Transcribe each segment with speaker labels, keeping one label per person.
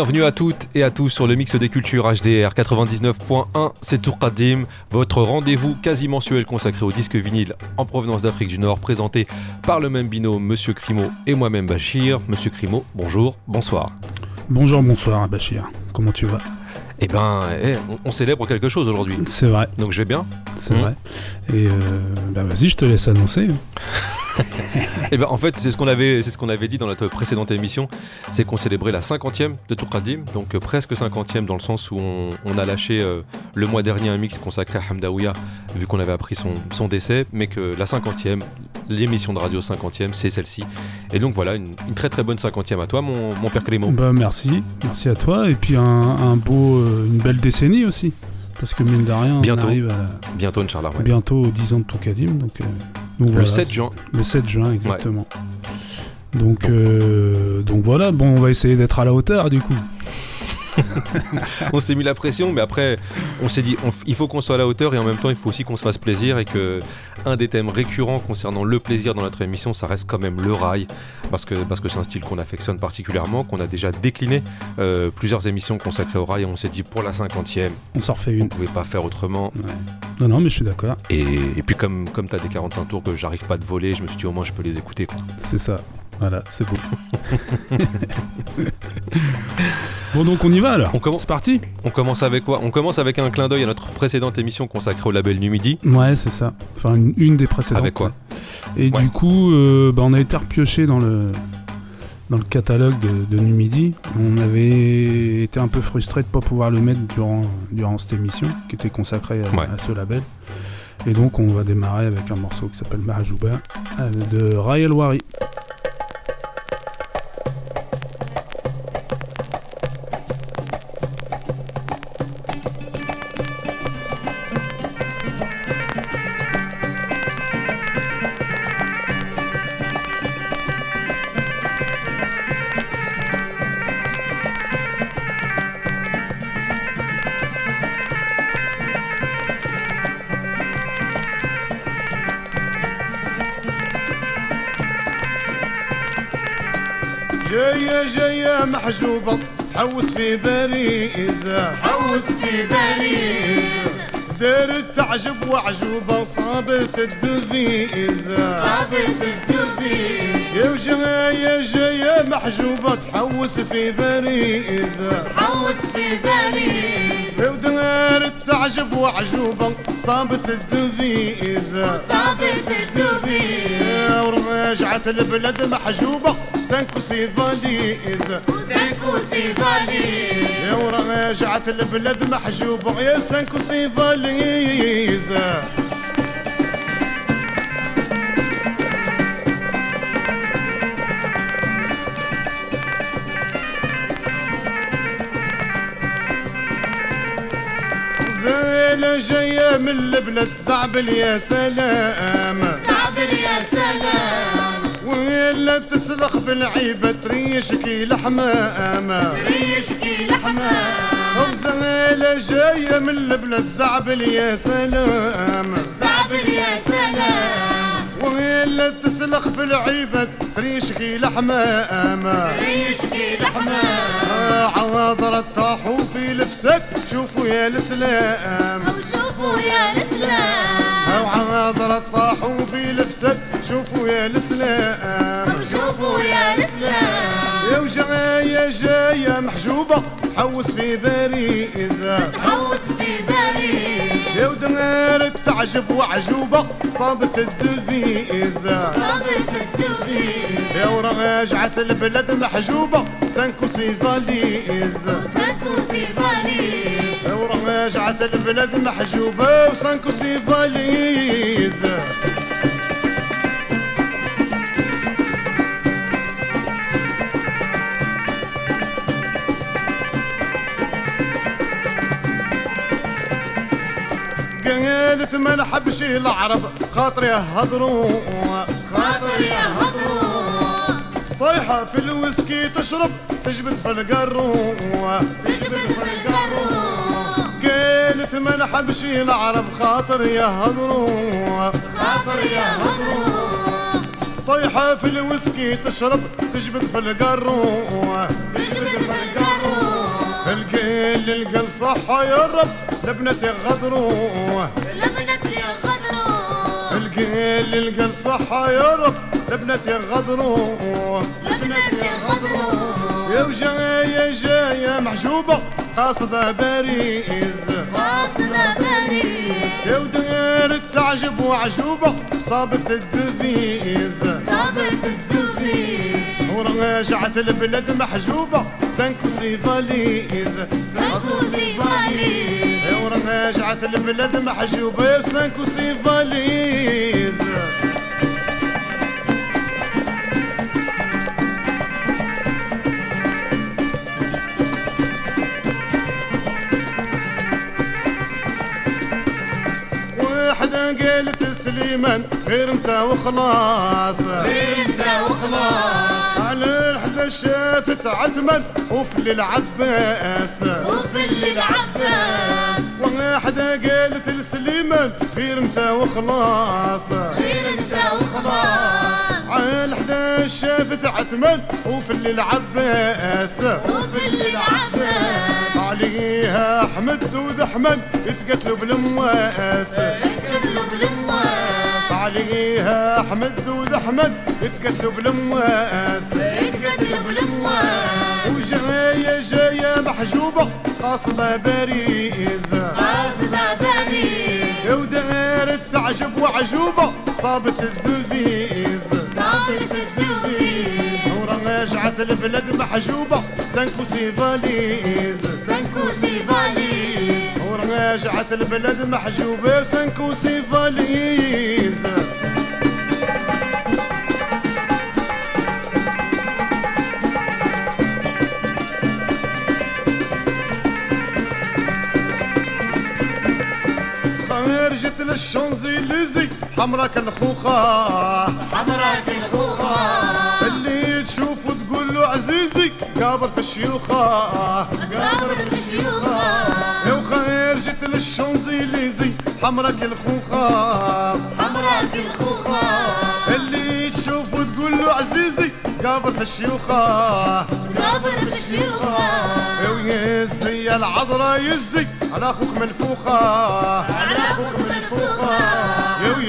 Speaker 1: Bienvenue à toutes et à tous sur le mix des cultures HDR 99.1, c'est Tourkadim, votre rendez-vous quasi mensuel consacré au disque vinyle en provenance d'Afrique du Nord, présenté par le même binôme Monsieur Crimo et moi-même Bachir. Monsieur Crimo, bonjour, bonsoir.
Speaker 2: Bonjour, bonsoir Bachir, comment tu vas?
Speaker 1: Eh ben, eh, on, célèbre quelque chose aujourd'hui.
Speaker 2: C'est vrai.
Speaker 1: Donc je vais bien.
Speaker 2: C'est vrai. Et euh, bah vas-y, je te laisse annoncer.
Speaker 1: Et eh ben en fait, c'est ce qu'on avait, dit dans notre précédente émission, c'est qu'on célébrait la 50e de Tourkadim, donc euh, presque 50e dans le sens où on, a lâché euh, le mois dernier un mix consacré à Hamdaouia, vu qu'on avait appris son, décès, mais que la 50e, l'émission de radio 50e, c'est celle-ci. Et donc voilà, une, très très bonne 50e à toi, mon, mon père Clément.
Speaker 2: Bah merci, merci à toi, et puis un, beau, euh, une belle décennie aussi. Parce que mine de rien,
Speaker 1: bientôt,
Speaker 2: on arrive
Speaker 1: à bientôt, Inch'Allah,
Speaker 2: bientôt aux 10 ans de Tourkadim, donc
Speaker 1: le 7 juin.
Speaker 2: Le 7 juin, exactement. Donc, euh, donc voilà, bon, on va essayer d'être à la hauteur du coup.
Speaker 1: on s'est mis la pression, mais après, on s'est dit, il faut qu'on soit à la hauteur et en même temps, il faut aussi qu'on se fasse plaisir et que un des thèmes récurrents concernant le plaisir dans notre émission, ça reste quand même le rail, parce que parce que c'est un style qu'on affectionne particulièrement, qu'on a déjà décliné euh, plusieurs émissions consacrées au rail et on s'est dit pour la cinquantième,
Speaker 2: on s'en refait une.
Speaker 1: On pouvait pas faire autrement.
Speaker 2: Non, non, mais je suis d'accord.
Speaker 1: Et, puis comme comme as des 45 tours que j'arrive pas de voler, je me suis dit au moins je peux les écouter.
Speaker 2: C'est ça. Voilà, c'est beau. bon, donc on y va alors. C'est parti.
Speaker 1: On commence avec quoi? On commence avec un clin d'œil à notre précédente émission consacrée au label Numidi.
Speaker 2: Ouais, c'est ça. Enfin, une, des précédentes.
Speaker 1: Avec quoi?
Speaker 2: Et du coup, euh, bah, on a été repioché dans le dans le catalogue de, Numidi. On avait été un peu frustré de ne pas pouvoir le mettre durant, durant cette émission qui était consacrée à, ce label. Et donc on va démarrer avec un morceau qui s'appelle Mahajouba euh, de Raël Wari.
Speaker 3: حوس في باريزة
Speaker 4: حوس في باريزة
Speaker 3: دار تعجب وعجوبة صابت الدفيزة
Speaker 4: صابت الدفيزة
Speaker 3: يا وجاية جاية محجوبة تحوس في باريزة
Speaker 4: حوس في باريزة
Speaker 3: ودار تعجب وعجوبة صابت الدفيزة
Speaker 4: صابت الدفيزة
Speaker 3: ورجعت البلد محجوبة سانكو سي فاليز
Speaker 4: سانكو سي
Speaker 3: يا ورا رجعت البلاد محجوب يا سانكو سي فاليز زين جاية من البلاد زعبل يا سلام. ولا تسلخ في العيبة تريشكي لحمام
Speaker 4: تريشكي لحمام
Speaker 3: وزغيلة جاية من البلد زعبل يا سلام.
Speaker 4: زعبل يا سلام.
Speaker 3: ولا تسلخ في العيبة تريشكي لحمام
Speaker 4: تريشكي لحمام
Speaker 3: عواضر طاحوا في لبسك شوفوا يا الإسلام.
Speaker 4: شوفوا يا الإسلام.
Speaker 3: عواضر طاحوا في لبسك شوفوا يا الاسلام.
Speaker 4: شوفوا يا الاسلام.
Speaker 3: يا وجاية جاية محجوبة حوس في باريزة.
Speaker 4: تحوس في باريزة.
Speaker 3: يا ودنار التعجب وعجوبة صابت الدفيزة.
Speaker 4: صابت الدفيزة.
Speaker 3: يا ورجعت البلد محجوبة سانكو سيفاليز
Speaker 4: سانكو سيفاليز
Speaker 3: ورجعت البلد محجوبة وسانكو سيفاليز قالت ما نحبش العرب خاطر يهضروا
Speaker 4: خاطر يهضروا
Speaker 3: طايحة في الويسكي تشرب تجبد في القرو
Speaker 4: تجبد في القرو.
Speaker 3: قالت ما نحبش العرب خاطر يهضروا
Speaker 4: خاطر يهضروا
Speaker 3: طيحة في الويسكي تشرب تجبد في القارون
Speaker 4: تجبد في القارون
Speaker 3: القيل القل صحة يا رب لبنتي غدروة.
Speaker 4: لبنتي غدرون
Speaker 3: القيل القل صحة يا رب لبنتي غدروة.
Speaker 4: لبنتي غدرون
Speaker 3: يا وجاية جاية محجوبة قاصدة باريس.
Speaker 4: واصلة باريس.
Speaker 3: يا ودار تعجب وعجوبة صابت الدفيز
Speaker 4: صابت الدفيس.
Speaker 3: ورجعت البلد محجوبة سانكو سيفاليز
Speaker 4: سانكو سيفاليز
Speaker 3: يا ورجعت البلد محجوبة يا سانكو سيفاليز قالت سليمان غير انت وخلاص.
Speaker 4: غير انت وخلاص.
Speaker 3: على الحدة شافت عثمان وفي العباس
Speaker 4: وفي العباس
Speaker 3: واحدة قالت لسليمان غير انت وخلاص.
Speaker 4: غير انت وخلاص.
Speaker 3: على الحدة شافت عثمان وفي العباس
Speaker 4: وفي العباس
Speaker 3: عليها احمد ودحمن يتقتلوا بالمواس
Speaker 4: يتقبلوا بالمواس
Speaker 3: عليها احمد ودحمن يتقتلوا بالمواس
Speaker 4: يتقتلوا بالمواس
Speaker 3: وجاية جاية محجوبة قاصدة باريس
Speaker 4: قاصدة باريس
Speaker 3: يا ودار تعجب وعجوبة صابت الدفيز
Speaker 4: صابت الدفيس
Speaker 3: رجعت البلد محجوبة. سانكو سي فاليز
Speaker 4: سانكو سي فاليز.
Speaker 3: ورجعت البلد محجوبة سانكو سي فاليز. خارجة للشونزيليزي حمراك الخوخة.
Speaker 4: حمراك الخوخة.
Speaker 3: عزيزي قابر في الشيوخة
Speaker 4: قابر الشيوخة.
Speaker 3: يا وخرجت للشونزيليزي حمراك الخوخة.
Speaker 4: حمراك الخوخة.
Speaker 3: اللي تشوف وتقول له عزيزي قابر في الشيوخة.
Speaker 4: قابر الشيوخة.
Speaker 3: يا يزي العذرا يزي على أخوك منفوخة
Speaker 4: على أخوك منفوخة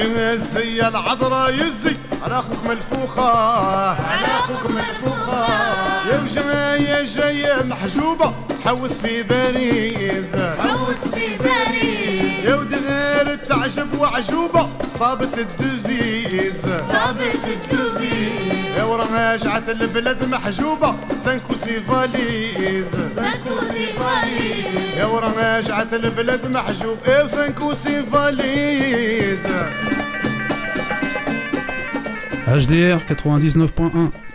Speaker 3: ينزي العذراء يزي. على أخوك ملفوخه
Speaker 4: على أخوك ملفوخه
Speaker 3: يا وجاية جاية محجوبة تحوس في باريس.
Speaker 4: حوس في باريس.
Speaker 3: يا ودغير تعجب وعجوبة صابت الدفيز
Speaker 4: صابت الدفيس
Speaker 3: يا ورجعت البلد محجوبة سانكو سيفاليز
Speaker 4: سانكو سيفاليس
Speaker 3: يا ورجعت البلد محجوب إيه سانكو سيفاليز
Speaker 2: HDR 99.1.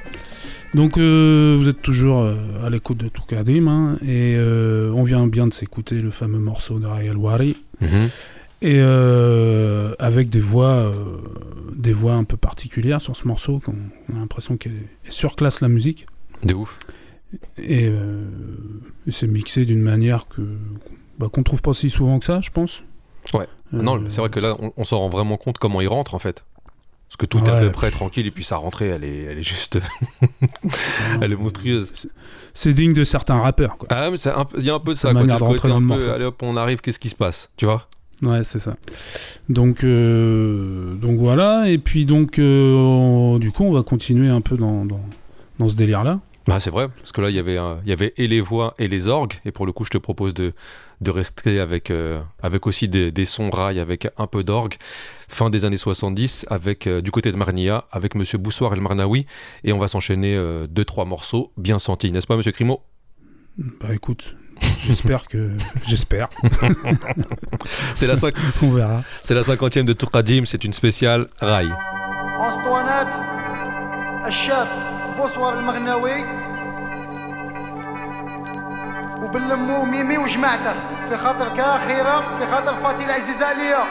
Speaker 2: Donc euh, vous êtes toujours euh, à l'écoute de Toukadim hein, et euh, on vient bien de s'écouter le fameux morceau de Rayal Wari et euh, avec des voix des voix un peu particulières sur ce morceau qu'on on a l'impression qu'elle elle surclasse la musique
Speaker 1: De ouf.
Speaker 2: et, et c'est mixé d'une manière que bah, qu'on trouve pas si souvent que ça je pense.
Speaker 1: Ouais. Non, c'est vrai que là, on, on s'en rend vraiment compte comment il rentre en fait. Parce que tout est
Speaker 2: Ouais.
Speaker 1: à peu près tranquille et puis sa rentrée, elle est, elle est juste. elle est monstrueuse.
Speaker 2: c'est digne de certains rappeurs quoi.
Speaker 1: Ah, mais il y a un peu de ça. quoi.
Speaker 2: de rentrer dans le
Speaker 1: peu. Allez hop, on arrive, qu'est-ce qui se passe Tu vois?
Speaker 2: Ouais, c'est ça. Donc, euh, donc voilà. Et puis donc, euh, on- du coup, on va continuer un peu dans, dans, dans ce délire-là.
Speaker 1: Bah, c'est vrai, parce que là, il y avait un- il y avait et les voix et les orgues. Et pour le coup, je te propose de, de rester avec, euh, avec aussi des, des sons rails, avec un peu d'orgue. Fin des années 70, avec, euh, du côté de Marnia, avec Monsieur Boussoir El Marnaoui. Et on va s'enchaîner euh, deux, trois morceaux bien sentis, n'est-ce pas, Monsieur Crimo
Speaker 2: Bah écoute, j'espère que. J'espère.
Speaker 1: C'est la, cinq-
Speaker 2: On verra.
Speaker 1: c'est la cinquantième de Tourkadim, c'est une spéciale rail.
Speaker 5: وبالمو ميمي وجماعته في خاطرك اخيره في خاطر فاتي العزيزة عليا.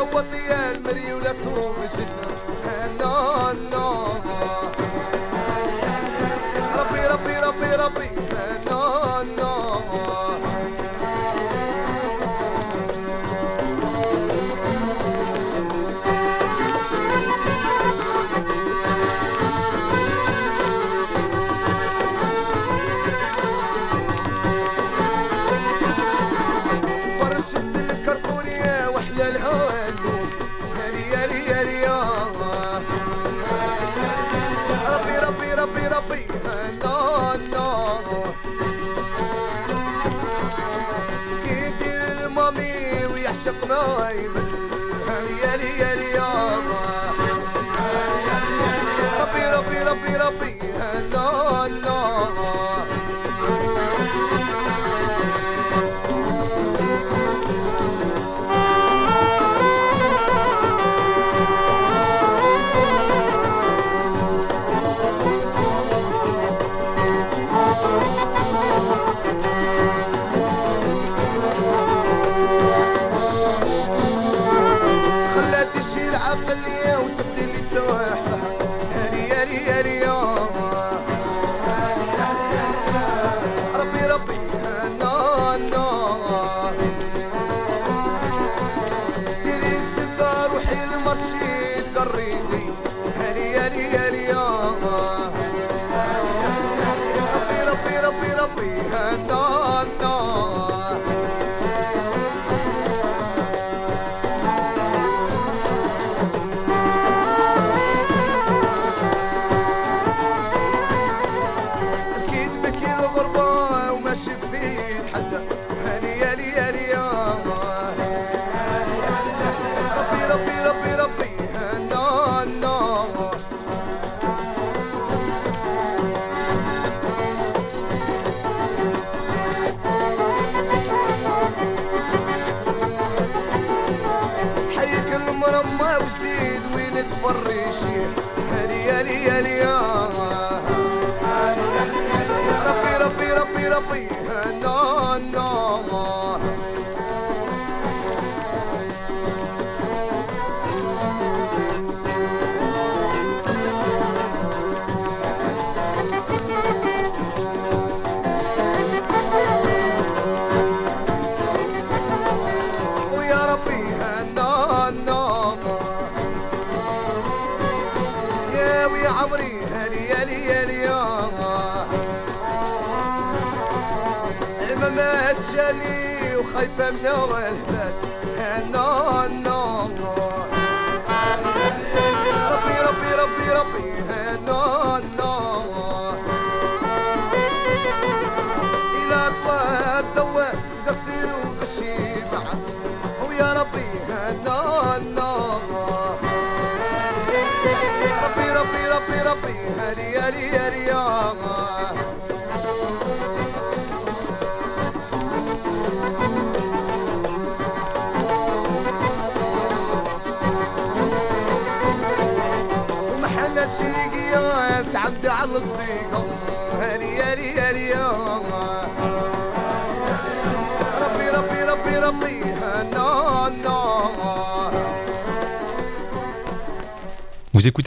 Speaker 6: صوت يا المري ولا تصوم الشتاء نو نو ربي ربي ربي ربي.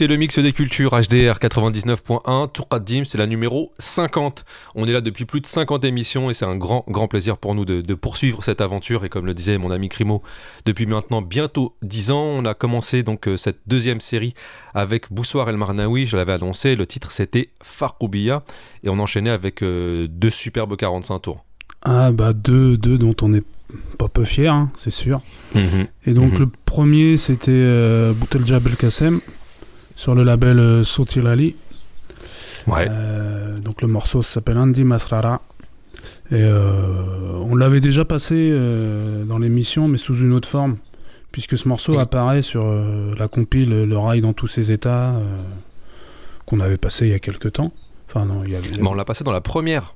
Speaker 1: Le mix des cultures HDR 99.1, Tour Dim, c'est la numéro 50. On est là depuis plus de 50 émissions et c'est un grand, grand plaisir pour nous de, de, poursuivre cette aventure. Et comme le disait mon ami Crimo, depuis maintenant bientôt 10 ans, on a commencé donc euh, cette deuxième série avec Boussoir El Marnaoui. Je l'avais annoncé, le titre c'était Faroubiya et on enchaînait avec euh, deux superbes 45 tours.
Speaker 2: Ah bah deux, deux dont on est pas peu fier, hein, c'est sûr.
Speaker 1: -hmm.
Speaker 2: Et donc
Speaker 1: Mhm.
Speaker 2: le premier c'était euh, Boutelja Belkacem sur le label euh, Sotilali.
Speaker 1: Ouais.
Speaker 2: Euh, donc le morceau s'appelle Andy Masrara. Et euh, on l'avait déjà passé dans l'émission, mais sous une autre forme, puisque ce morceau
Speaker 1: Oui.
Speaker 2: apparaît sur la compile Le rail dans tous ses états, qu'on avait passé il y a quelques temps. Enfin non, il y avait...
Speaker 1: Mais on l'a passé dans la première,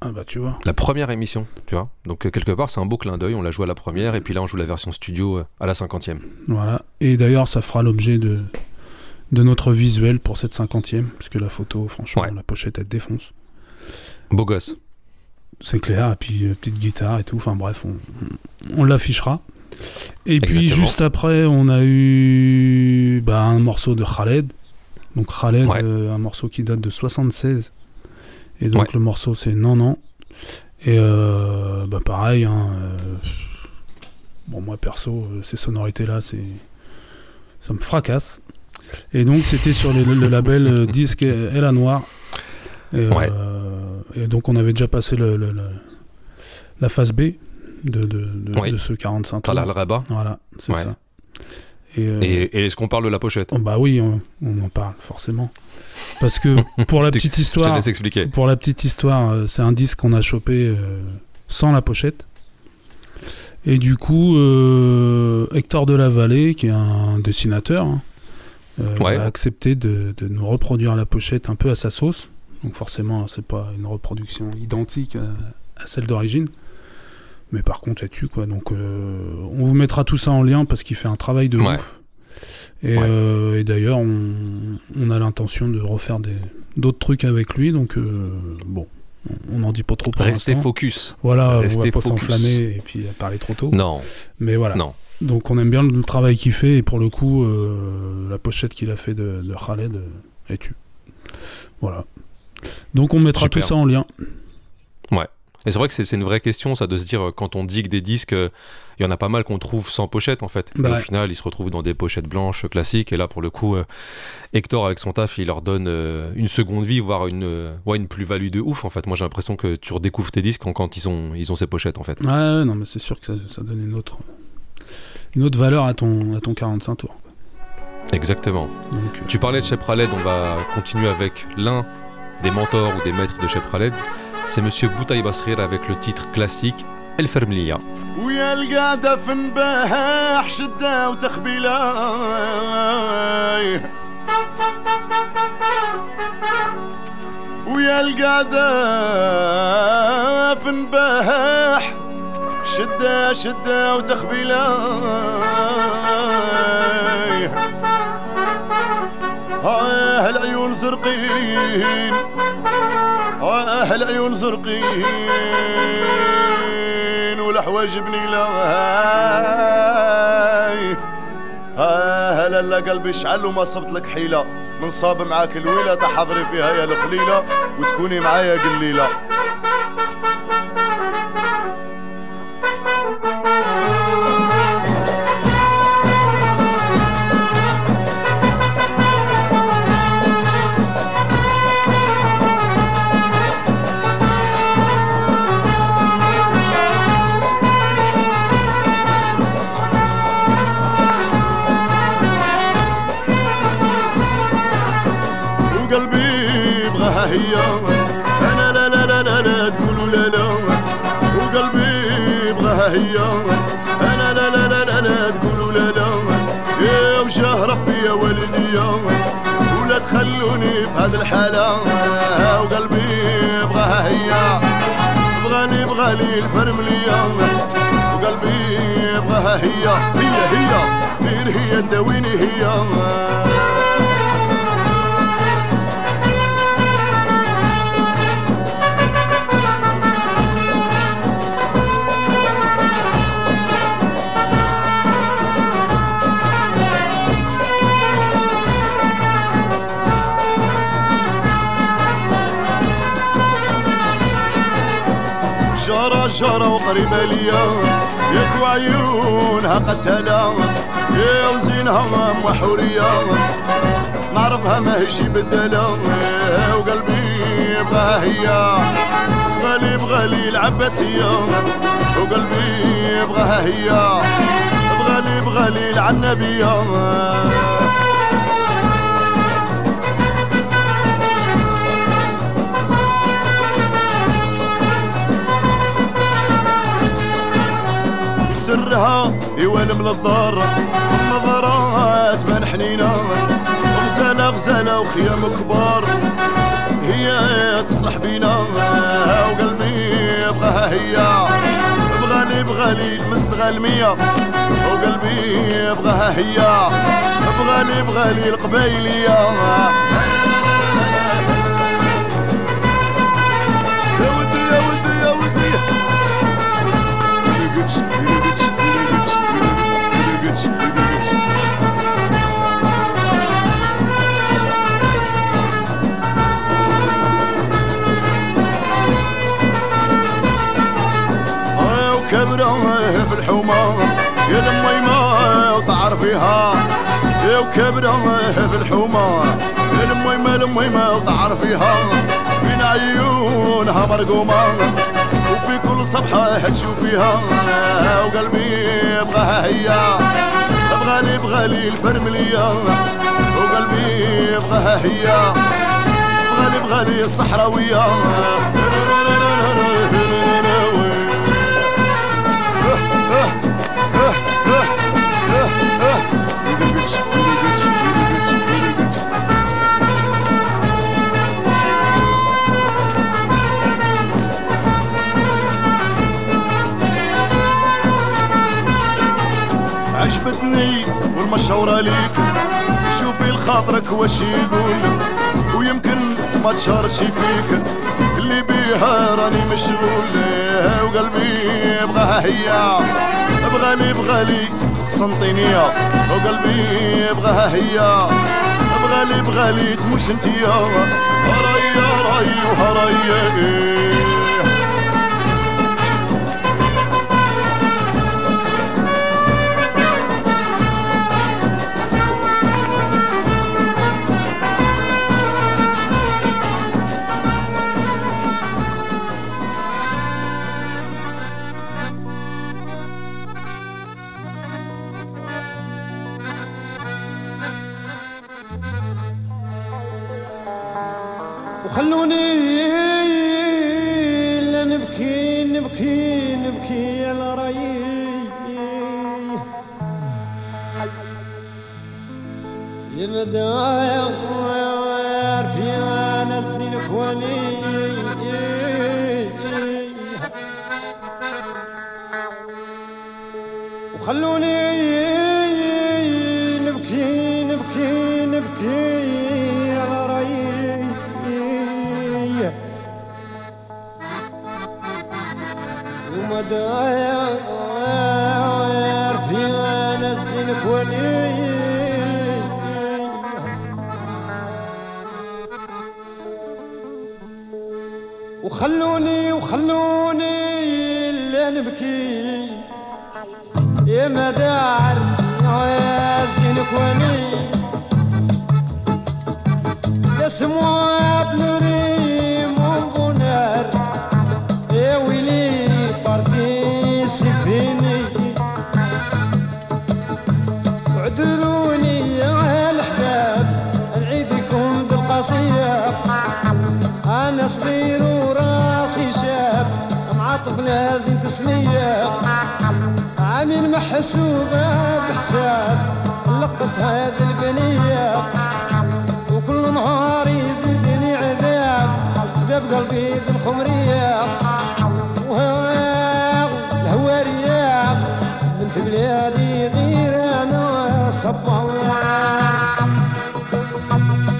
Speaker 2: Ah bah tu vois.
Speaker 1: la première émission, tu vois. Donc quelque part c'est un beau clin d'œil, on l'a joué à la première et puis là on joue la version studio à la cinquantième.
Speaker 2: Voilà. Et d'ailleurs, ça fera l'objet de, de notre visuel pour cette cinquantième, puisque la photo, franchement,
Speaker 1: Ouais.
Speaker 2: la pochette, elle défonce.
Speaker 1: Beau gosse.
Speaker 2: C'est clair, et puis euh, petite guitare et tout, enfin bref, on, on l'affichera. Et puis juste après, on a eu bah, un morceau de Khaled. Donc Khaled,
Speaker 1: Ouais.
Speaker 2: euh, un morceau qui date de 76. Et donc
Speaker 1: Ouais.
Speaker 2: le morceau c'est Non Non. Et euh, bah pareil, hein, bon moi perso, ces sonorités-là, c'est ça me fracasse. Et donc c'était sur le, le label euh, Disque et la Noire. Et,
Speaker 1: Ouais.
Speaker 2: euh, et donc on avait déjà passé le, le- le- la phase B de, de, de,
Speaker 1: Oui.
Speaker 2: de ce 45
Speaker 1: T'as
Speaker 2: tours. Voilà, c'est
Speaker 1: Ouais.
Speaker 2: ça. Et, euh,
Speaker 1: Et, est-ce qu'on parle de la pochette?
Speaker 2: Oh, bah oui, on, on en parle forcément. Parce que pour la petite histoire, pour la petite histoire, c'est un disque qu'on a chopé euh, sans la pochette. Et du coup, euh, Hector de la Vallée, qui est un dessinateur, hein, euh,
Speaker 1: Ouais.
Speaker 2: a accepté de, de nous reproduire la pochette un peu à sa sauce. Donc forcément, c'est pas une reproduction identique à, à celle d'origine. Mais par contre, elle tue quoi. Donc euh, on vous mettra tout ça en lien parce qu'il fait un travail de
Speaker 1: Ouais.
Speaker 2: ouf. Et,
Speaker 1: Ouais.
Speaker 2: euh, et d'ailleurs, on, on a l'intention de refaire des- d'autres trucs avec lui. Donc euh, bon, on n'en dit pas trop pour
Speaker 1: Restez focus.
Speaker 2: Voilà, on
Speaker 1: Restez
Speaker 2: va pas
Speaker 1: focus.
Speaker 2: s'enflammer et puis parler trop tôt.
Speaker 1: Non.
Speaker 2: Mais voilà.
Speaker 1: Non.
Speaker 2: Donc on aime bien le travail qu'il fait et pour le coup, euh, la pochette qu'il a fait de, de Khaled euh, est tue. Voilà. Donc on mettra
Speaker 1: Super.
Speaker 2: tout ça en lien.
Speaker 1: Et c'est vrai que c'est une vraie question, ça, de se dire, euh, quand on dit que des disques, euh, il y en a pas mal qu'on trouve sans pochette, en fait.
Speaker 2: Bah
Speaker 1: Et
Speaker 2: ouais.
Speaker 1: au final, ils se retrouvent dans des pochettes blanches classiques. Et là, pour le coup, euh, Hector, avec son taf, il leur donne euh, une seconde vie, voire une, ouais, une plus-value de ouf, en fait. Moi, j'ai l'impression que tu redécouvres tes disques quand, quand ils, ont, ils ont ces pochettes, en fait.
Speaker 2: Ouais, ouais, non mais c'est sûr que ça, ça donne une autre, une autre valeur à ton, à ton 45 tours.
Speaker 1: Exactement.
Speaker 2: Donc, euh,
Speaker 1: Tu parlais de Shep Khaled, on va continuer avec l'un des mentors ou des maîtres de Shep Khaled. C'est Monsieur Boutaï Basrir avec le titre classique El Fermlia.
Speaker 7: ويا القعدة في نباح شدة وتخبيلة ويا القعدة في نباح شدة شدة وتخبيلة. آه العيون زرقين آه العيون زرقين والحواجب نيلة هاي آه لا قلبي شعل وما صبت لك حيلة. من صاب معاك الويلة تحضري فيها يا الخليلة وتكوني معايا قليلة. Thank you. هذه الحالة وقلبي يبغاها هي بغاني بغالي الفرملية وقلبي يبغاها هي هي هي. غير هي تداويني هي. خاطري مليون يكوى عيونها قتالة يا وزينها وحورية نعرفها ماهيش بدالة وقلبي يبغاها هي. غالي بغالي العباسية وقلبي يبغاها هي. بغالي بغالي العنبية سرها يوالم للدار نظرات تبان حنينة غزالة غزالة وخيام كبار هي تصلح بينا وقلبي بغاها هي. بغالي بغالي مستغلمية وقلبي بغاها هي. بغالي بغالي القبايلية. وكبرة في الحومة يا الميمة يا وكبرة في الحومة يا الميمة الميمة وتعرفيها بين عيونها مرقومة وفي كل صبحة تشوفيها وقلبي يبغاها هي بغالي بغالي الفرملية. وقلبي يبغاها هي بغالي بغالي الصحراوية. والمشورة ليك. شوفي لخاطرك واش يقول ويمكن ما تشارش فيك. اللي بيها راني مشغول وقلبي يبغاها هي بغالي بغالي قسنطينية وقلبي يبغاها هي بغالي بغالي تموش انتيا رايا راي وهرايا
Speaker 8: نبكي نبكي على رايي يا وخلوني وخلوني لا نبكي يا مدار يا زينك وني يا سموها الهوارية بنت بلادي غير أنا صبر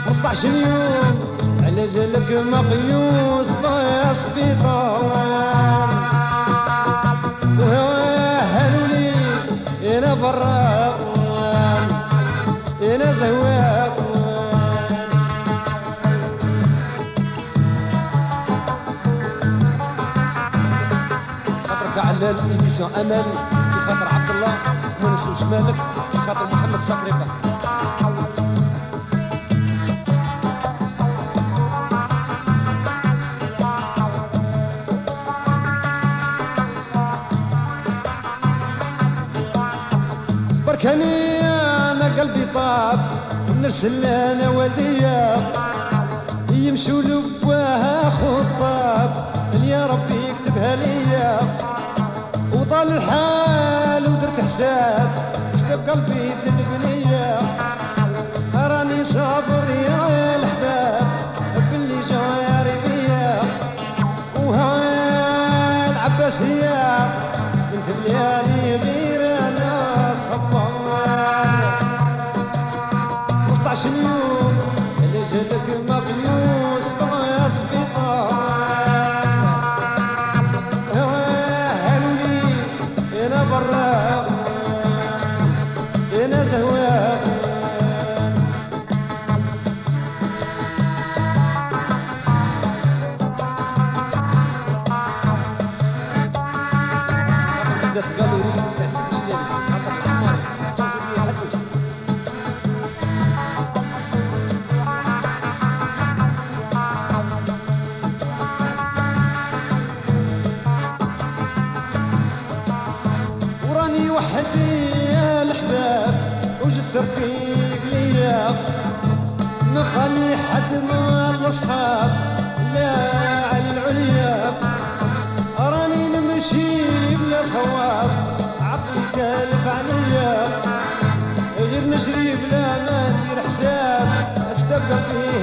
Speaker 8: 15 يوم على جلك مقيوس في السبيطار وهالولي أنا برا أنا زهوان ميسيون أمان لخاطر عبد الله وما نسوش مالك لخاطر محمد صقريبة بركاني أنا قلبي طاب نرسل أنا والديا يمشوا لبواها خط قلبي ذنب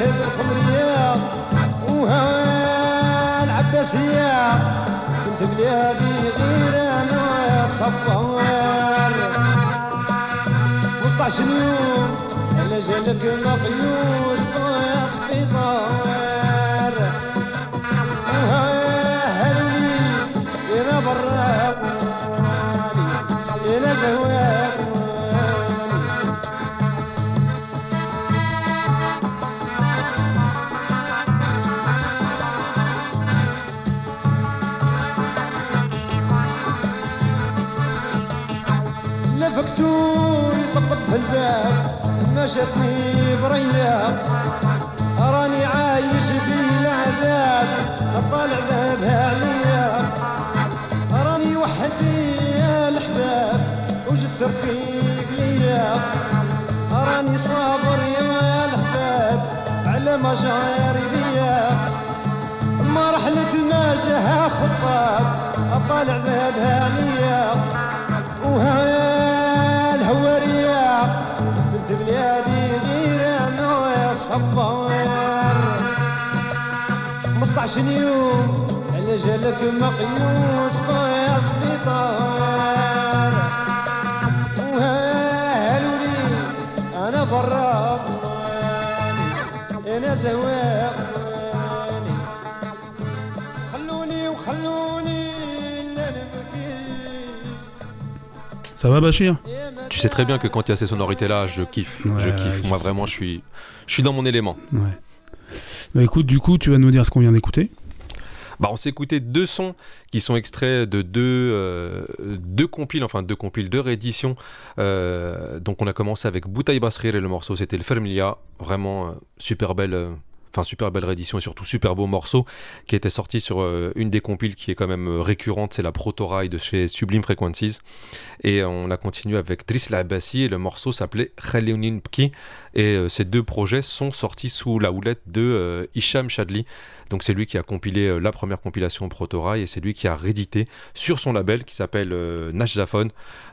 Speaker 8: هذا الخمرية وها العباسية بنت بلادي غير أنا صفار وسط عشر يوم أنا جالك مقيوس سقيطار وها هلولي أنا برا أنا زهوان. في الباب ما شافني برياب. راني عايش في العذاب طالع ذهبها عليا. راني وحدي يا الحباب وجدت رفيق ليا؟ راني صابر يا الحباب على ما جاري بيا. ما رحلة ما جاها خطاب طالع ذهبها عليا. وها الهوارية بنت بلادي غير أنا يا صبار. 15 يوم على جالك مقيوس يا سبيطار. وها هلولي أنا برا أنا زواق خلوني وخلوني لا نبكي
Speaker 2: Ça va,
Speaker 1: Tu sais très bien que quand il y a ces sonorités-là, je kiffe.
Speaker 2: Ouais,
Speaker 1: je kiffe. Moi, vraiment, je suis, je suis dans mon élément.
Speaker 2: Ouais. Bah écoute, du coup, tu vas nous dire ce qu'on vient d'écouter.
Speaker 1: Bah, on s'est écouté deux sons qui sont extraits de deux, euh, deux compiles, enfin deux compiles, deux rééditions. Euh, donc on a commencé avec Boutaï Basrir et le morceau c'était le Fermilia. Vraiment euh, super belle. Euh, Enfin, super belle réédition et surtout super beau morceau qui était sorti sur euh, une des compiles qui est quand même euh, récurrente, c'est la Protorail de chez Sublime Frequencies. Et on a continué avec Driss Abbasi et le morceau s'appelait Khalionin Pki. Et euh, ces deux projets sont sortis sous la houlette de euh, Hicham. Donc c'est lui qui a compilé euh, la première compilation Protorail et c'est lui qui a réédité sur son label qui s'appelle euh,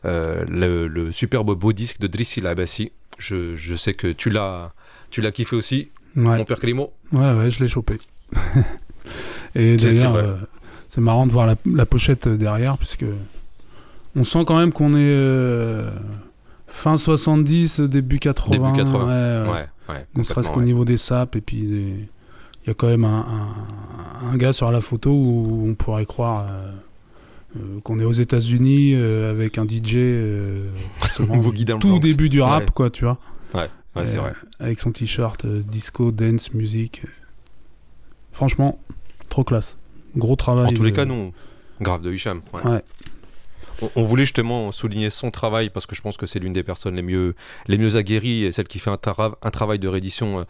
Speaker 1: euh, le, le superbe beau disque de Driss Abbasi. Je, je sais que tu l'as tu l'as kiffé aussi,
Speaker 2: Ouais,
Speaker 1: mon père Climo.
Speaker 2: ouais, ouais, je l'ai chopé. Et d'ailleurs, euh, c'est marrant de voir la, la pochette derrière, puisque on sent quand même qu'on est euh, fin 70, début 80.
Speaker 1: Début 80.
Speaker 2: ouais, ouais.
Speaker 1: Ouais.
Speaker 2: Ne serait-ce qu'au niveau des sapes, et puis des- il y a quand même un, un- un gars sur la photo où on pourrait croire euh, qu'on est aux États-Unis avec un DJ justement, tout début du rap, quoi, tu vois.
Speaker 1: Ouais, c'est
Speaker 2: Euh,
Speaker 1: vrai.
Speaker 2: Avec son t-shirt euh, disco, dance, musique. Franchement, trop classe. Gros travail.
Speaker 1: En tous les cas, non. Grave de Hicham. ouais.
Speaker 2: Ouais.
Speaker 9: on, voulait justement souligner son travail parce que je pense que c'est l'une des personnes les mieux, les mieux aguerries et celle qui fait un, tra- un travail de réédition euh,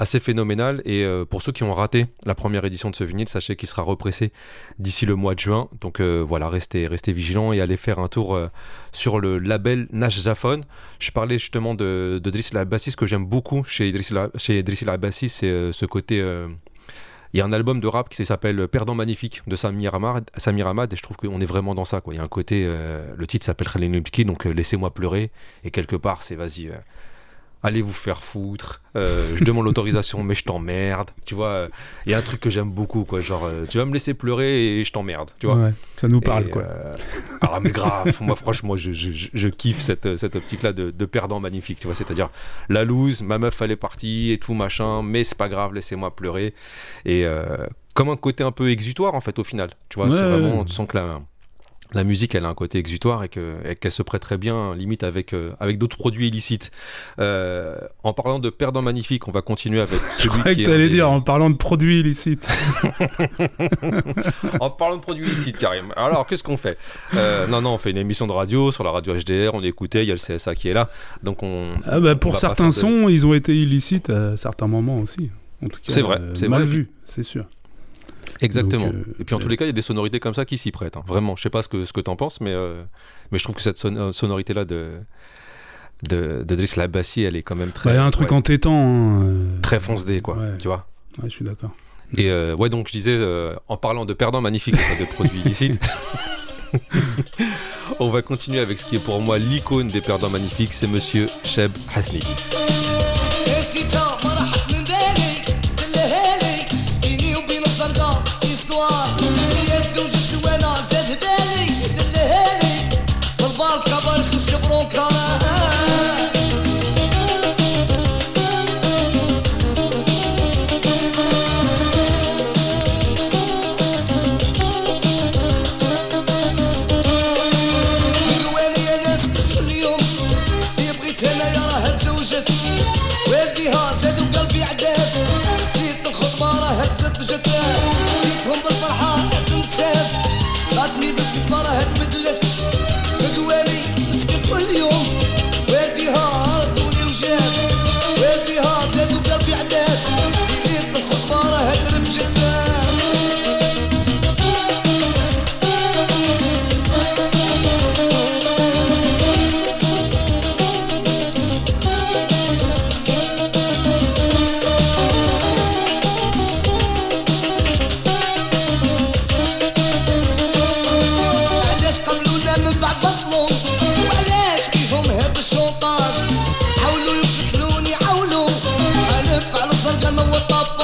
Speaker 9: assez phénoménal. Et euh, pour ceux qui ont raté la première édition de ce vinyle, sachez qu'il sera repressé d'ici le mois de juin. Donc euh, voilà, restez, restez vigilants et allez faire un tour euh, sur le label Nash Zafon. Je parlais justement de, de Driss El Abbassi, ce que j'aime beaucoup chez Idriss Abbassi, c'est ce côté. il y a un album de rap qui s'appelle Perdant Magnifique de Samir Hamad, Samir et je trouve qu'on est vraiment dans ça. Quoi. Il y a un côté, le titre s'appelle Khalinubki, donc laissez-moi pleurer. Et quelque part, c'est vas-y, allez vous faire foutre. Euh, je demande l'autorisation, mais je t'emmerde. Tu vois, euh, il y a un truc que j'aime beaucoup, quoi. Genre, euh, tu vas me laisser pleurer et je t'emmerde. Tu vois.
Speaker 2: Ouais, ça nous parle,
Speaker 9: Et,
Speaker 2: quoi.
Speaker 9: euh, ah mais grave, moi franchement je, je, je- kiffe cette, cette optique-là de, de perdant magnifique, tu vois, c'est-à-dire la loose, ma meuf elle est partie et tout machin, mais c'est pas grave, laissez-moi pleurer. Et comme un côté un peu exutoire en fait au final, tu vois,
Speaker 2: Ouais,
Speaker 9: c'est vraiment, tu sens que la, la musique elle a un côté exutoire et que- et qu'elle se prête très bien limite avec, euh, avec d'autres produits illicites. Euh, en parlant de perdant magnifique, on va continuer avec
Speaker 2: Je
Speaker 9: celui
Speaker 2: croyais
Speaker 9: qui
Speaker 2: que t'allais
Speaker 9: des-
Speaker 2: dire en parlant de produits illicites.
Speaker 9: en parlant de produits illicites, Karim. Alors, qu'est-ce qu'on fait? Euh, Non, non, on fait une émission de radio sur la radio HDR, on écoutait, il y a le CSA qui est là. Donc, on.
Speaker 2: Ah bah pour certains
Speaker 9: de-
Speaker 2: sons, ils ont été illicites à certains moments aussi. En tout cas,
Speaker 9: C'est vrai, c'est
Speaker 2: mal
Speaker 9: vrai.
Speaker 2: vu, c'est sûr.
Speaker 9: Exactement.
Speaker 2: Donc, euh,
Speaker 9: Et puis, en tous
Speaker 2: euh,
Speaker 9: les cas, il y a des sonorités comme ça qui s'y prêtent. hein. Vraiment, je sais pas ce que, ce que tu en penses, mais, euh, mais je trouve que cette son- sonorité-là de. De, de Driss Labassi, elle est quand même très.
Speaker 2: Bah, il y a un truc
Speaker 9: ouais,
Speaker 2: entêtant. hein,
Speaker 9: Très fonce-dé, quoi.
Speaker 2: Ouais.
Speaker 9: Tu vois
Speaker 2: Ouais, je suis d'accord.
Speaker 9: Et ouais, donc je disais, en parlant de perdants magnifiques de produits illicites, on va continuer avec ce qui est pour moi l'icône des perdants magnifiques, c'est monsieur Sheb Hasni.
Speaker 10: pop, pa.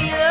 Speaker 1: Maria.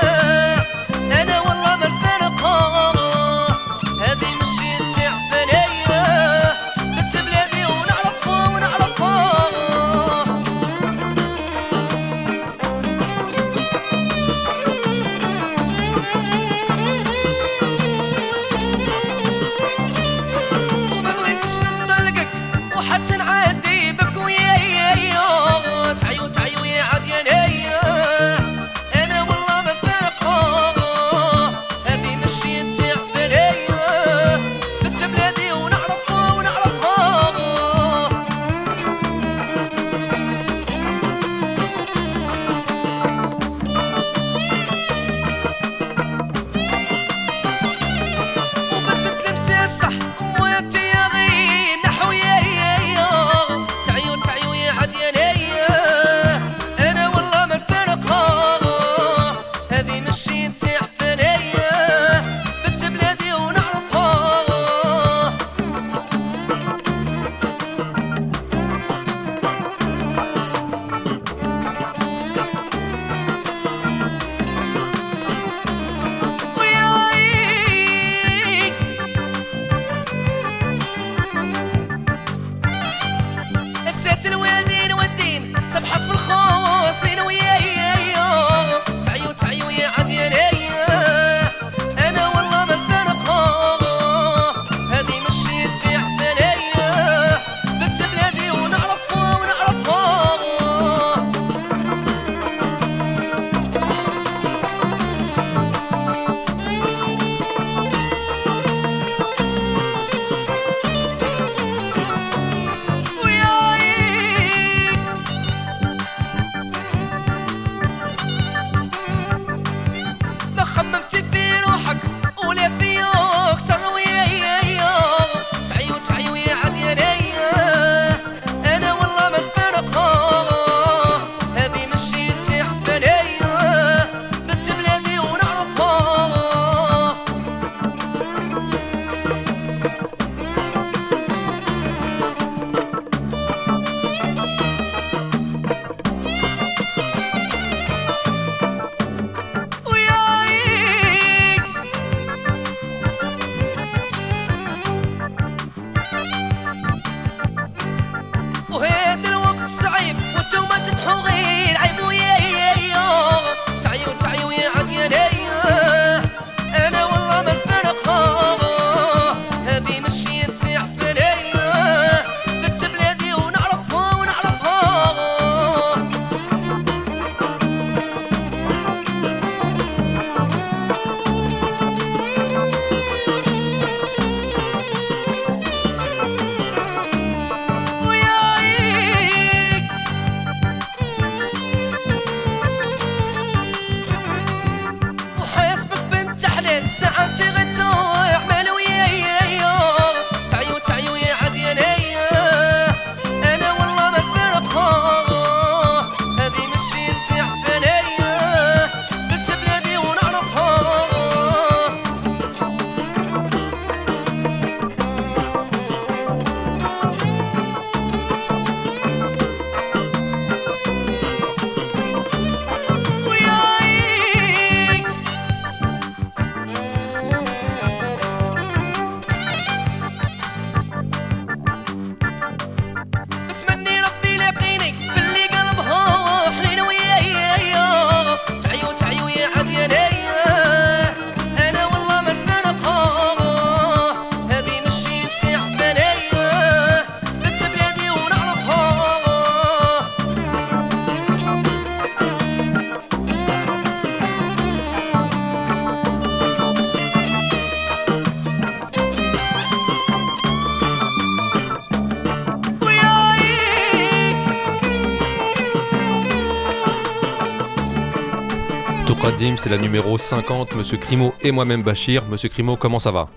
Speaker 1: C'est la numéro 50. Monsieur Crimo et moi-même Bachir. Monsieur Crimo, comment ça va?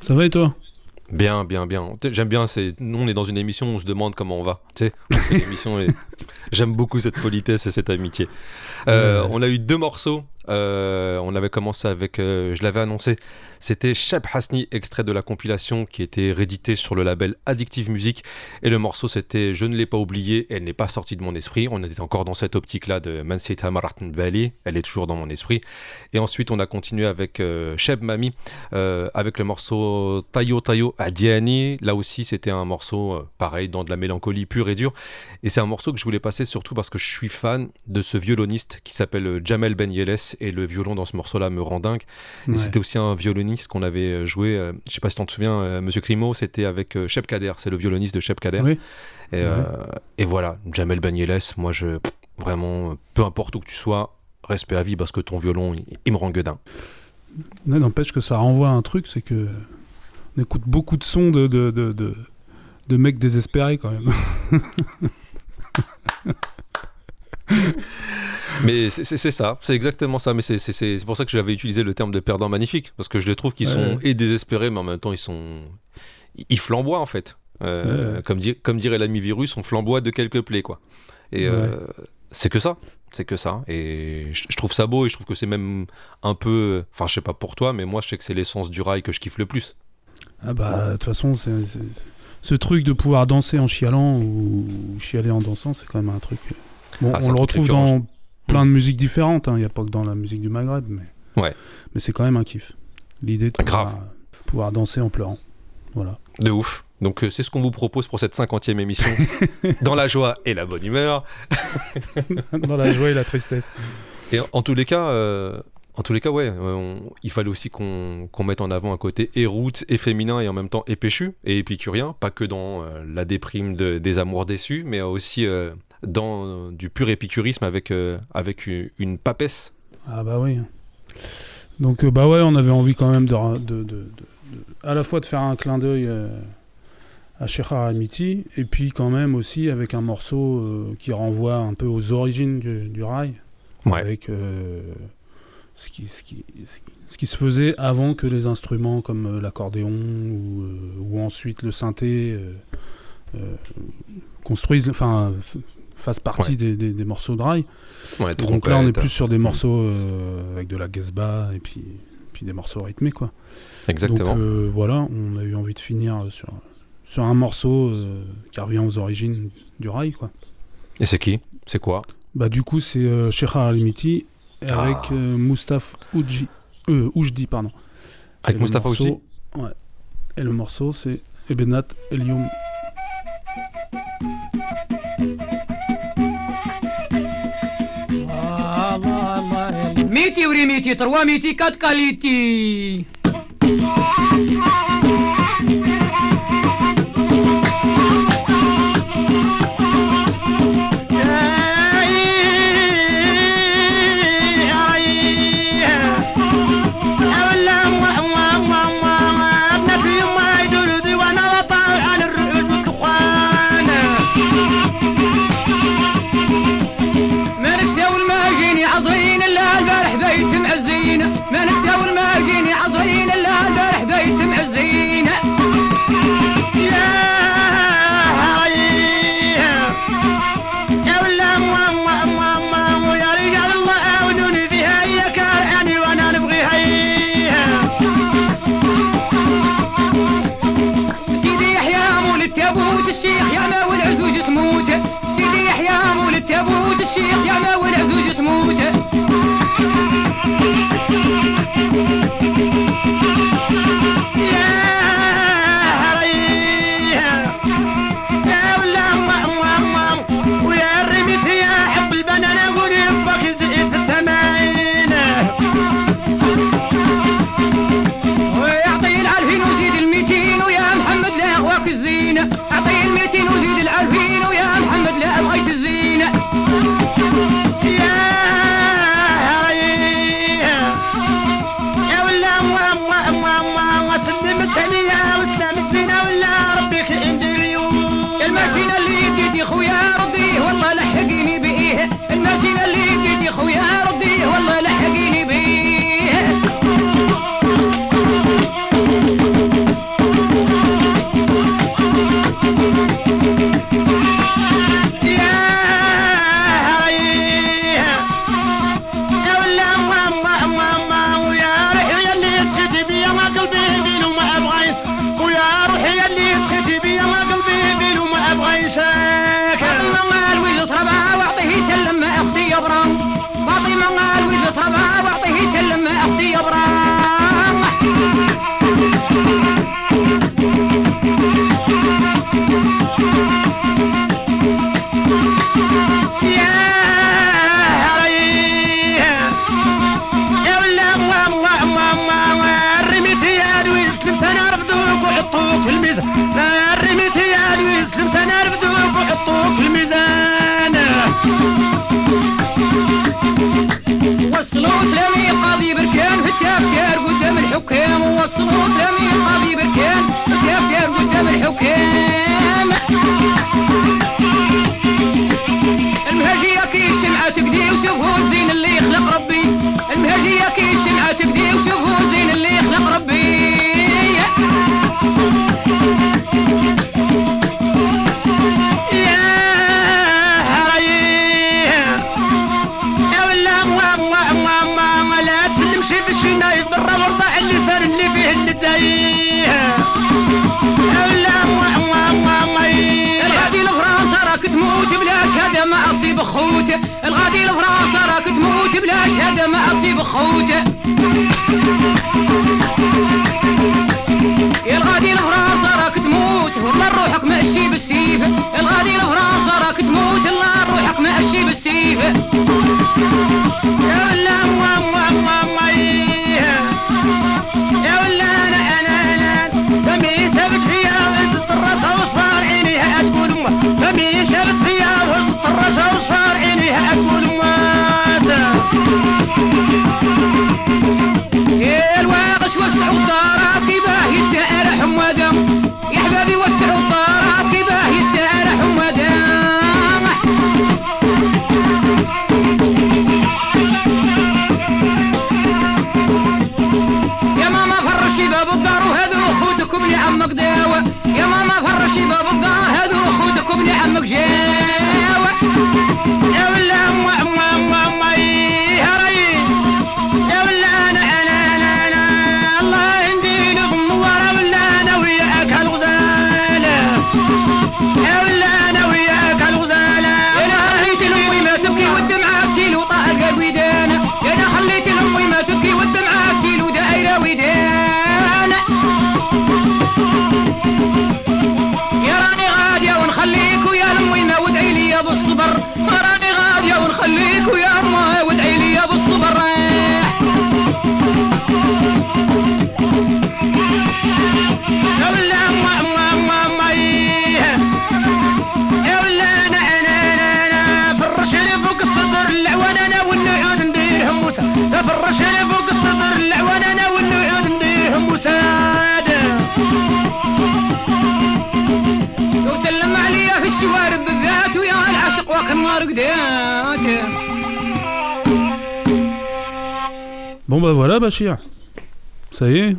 Speaker 2: Ça va et toi?
Speaker 1: Bien, bien, bien. J'aime bien, c'est nous on est dans une émission où on se demande comment on va. Tu sais, on fait l'émission et j'aime beaucoup cette politesse et cette amitié. Euh,
Speaker 2: Ouais.
Speaker 1: On a eu deux morceaux. Euh, on avait commencé avec, euh, je l'avais annoncé, c'était Shep Hasni, extrait de la compilation qui était réédité sur le label Addictive Music. Et le morceau c'était Je ne l'ai pas oublié, elle n'est pas sortie de mon esprit. On était encore dans cette optique-là de Mansita Maratn Bali, elle est toujours dans mon esprit. Et ensuite on a continué avec euh, Sheb Mami, euh, avec le morceau Tayo Tayo Adiani. Là aussi, c'était un morceau euh, pareil, dans de la mélancolie pure et dure. Et c'est un morceau que je voulais passer surtout parce que je suis fan de ce violoniste qui s'appelle Jamel Ben Yeles et le violon dans ce morceau-là me rend dingue. Et c'était aussi un violoniste qu'on avait euh, joué, euh, je sais pas si tu te souviens, euh, Monsieur Crimo, c'était avec Shep Kader, c'est le violoniste de Shep Kader.
Speaker 2: Oui.
Speaker 1: Et, et voilà, Jamel Yeles, moi je, pff, vraiment, peu importe où que tu sois, respect à vie parce que ton violon, il, il me rend gueudin.
Speaker 2: N'empêche que ça renvoie à un truc, c'est que on écoute beaucoup de sons de, de, de, de, de mecs désespérés quand même.
Speaker 1: Mais c'est ça, c'est exactement ça. Mais c'est- pour ça que j'avais utilisé le terme de perdant magnifique. Parce que je les trouve qu'ils
Speaker 2: Ouais.
Speaker 1: sont et désespérés, mais en même temps, ils sont. Ils flamboient en fait. Euh,
Speaker 2: Ouais.
Speaker 1: comme, di- comme dirait l'ami virus, on flamboie de quelques plaies, quoi. Et euh, c'est que ça. C'est que ça. Et je, je trouve ça beau et je trouve que c'est même un peu. Enfin, je sais pas pour toi, mais moi, je sais que c'est l'essence du rail que je kiffe le plus.
Speaker 2: Ah bah, de toute façon, c'est- ce truc de pouvoir danser en chialant ou chialer en dansant, c'est quand même un truc. euh, Bon,
Speaker 1: Ah,
Speaker 2: on le retrouve dans plein de musiques différentes, il n'y a pas que dans la musique du Maghreb, mais,
Speaker 1: Ouais.
Speaker 2: mais c'est quand même un kiff. L'idée de
Speaker 1: Grave.
Speaker 2: pouvoir, danser en pleurant. Voilà.
Speaker 1: De ouf. Donc, euh, c'est ce qu'on vous propose pour cette 50e émission. dans la joie et la bonne humeur.
Speaker 2: dans la joie et la tristesse.
Speaker 1: Et en, en tous les cas, euh, en tous les cas, ouais, euh, on- il fallait aussi qu'on mette en avant un côté et roots et féminin et en même temps et péchu et épicurien, pas que dans euh, la déprime de- des amours déçus, mais aussi euh, dans du pur épicurisme avec euh, avec une, une papesse.
Speaker 2: Ah bah oui. Donc euh, bah ouais, on avait envie quand même de, de- de- de- de- à la fois de faire un clin d'œil euh, à Sheikh Haramiti et puis quand même aussi avec un morceau euh, qui renvoie un peu aux origines du, du rail,
Speaker 1: Ouais.
Speaker 2: avec euh, ce, qui, ce, qui, ce qui- se faisait avant que les instruments comme l'accordéon ou, ou ensuite le synthé euh, construisent, enfin f- fassent partie
Speaker 1: Ouais.
Speaker 2: des, des- des morceaux de rail.
Speaker 1: Ouais,
Speaker 2: Donc là, on est plus sur des morceaux euh, avec de la gazba et puis, puis des morceaux rythmés, quoi.
Speaker 1: Exactement.
Speaker 2: Donc euh, voilà, on a eu envie de finir euh, sur, sur un morceau euh, qui revient aux origines du rail, quoi.
Speaker 1: Et c'est qui? C'est quoi?
Speaker 2: Bah du coup, c'est euh, Sheikh Al-Limiti avec
Speaker 1: Ah.
Speaker 2: euh, Moustapha Oudji, euh, Oujdi, pardon.
Speaker 1: Avec
Speaker 2: morceau-
Speaker 1: Oujdi?
Speaker 2: Ouais. Et le morceau, c'est Ebenat Elium.
Speaker 5: Лети, времени, тромите, каткалити. حطوك في الميزان
Speaker 11: وصلوا سلامي قاضي بركان في التفتير قدام الحكام. وصلوا سلامي قاضي بركان في التفتير قدام الحكام. المهاجية كي الشمعة تقدي وشوفوا الزين اللي يخلق ربي. المهاجية كي الشمعة تقدي وشوفوا الزين اللي يخلق ربي. تصيب خوته الغادي لفراسه راك تموت بلا شهادة ما تصيب خوته الغادي لفراسه راك تموت والله روحك مأشي بالسيف. الغادي لفراسه راك تموت الله روحك مأشي بالسيف.
Speaker 5: يا الله
Speaker 11: الله الله وصار إليه أقول مواسى Hein, hein,
Speaker 2: bon bah voilà Bachir. Ça y est.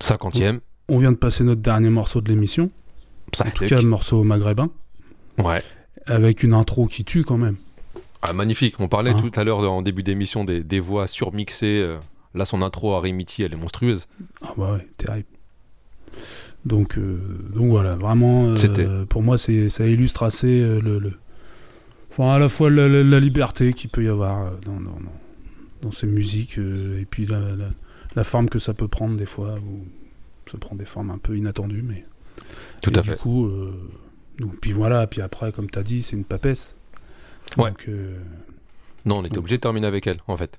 Speaker 1: 50ème.
Speaker 2: On vient de passer notre dernier morceau de l'émission. En tout cas, le morceau maghrébin.
Speaker 1: Ouais.
Speaker 2: Avec une intro qui tue quand même.
Speaker 1: Ah, magnifique. On parlait
Speaker 2: hein
Speaker 1: tout à l'heure en début d'émission des, voix surmixées. Euh. Là, son intro à Rimiti, elle est monstrueuse.
Speaker 2: Ah bah ouais, terrible. Donc, euh, voilà, vraiment, euh, pour moi, ça illustre assez euh, le, Enfin, à la fois la, la- la liberté qu'il peut y avoir euh, dans, dans, dans- dans ces musiques euh, et puis la, la- forme que ça peut prendre des fois, où ça prend des formes un peu inattendues, mais
Speaker 1: Tout
Speaker 2: et
Speaker 1: à
Speaker 2: du
Speaker 1: fait.
Speaker 2: coup, euh, donc, puis voilà, puis après, comme tu as dit, c'est une papesse.
Speaker 1: Ouais.
Speaker 2: Donc, euh,
Speaker 1: Non, on était obligé de terminer avec elle, en fait.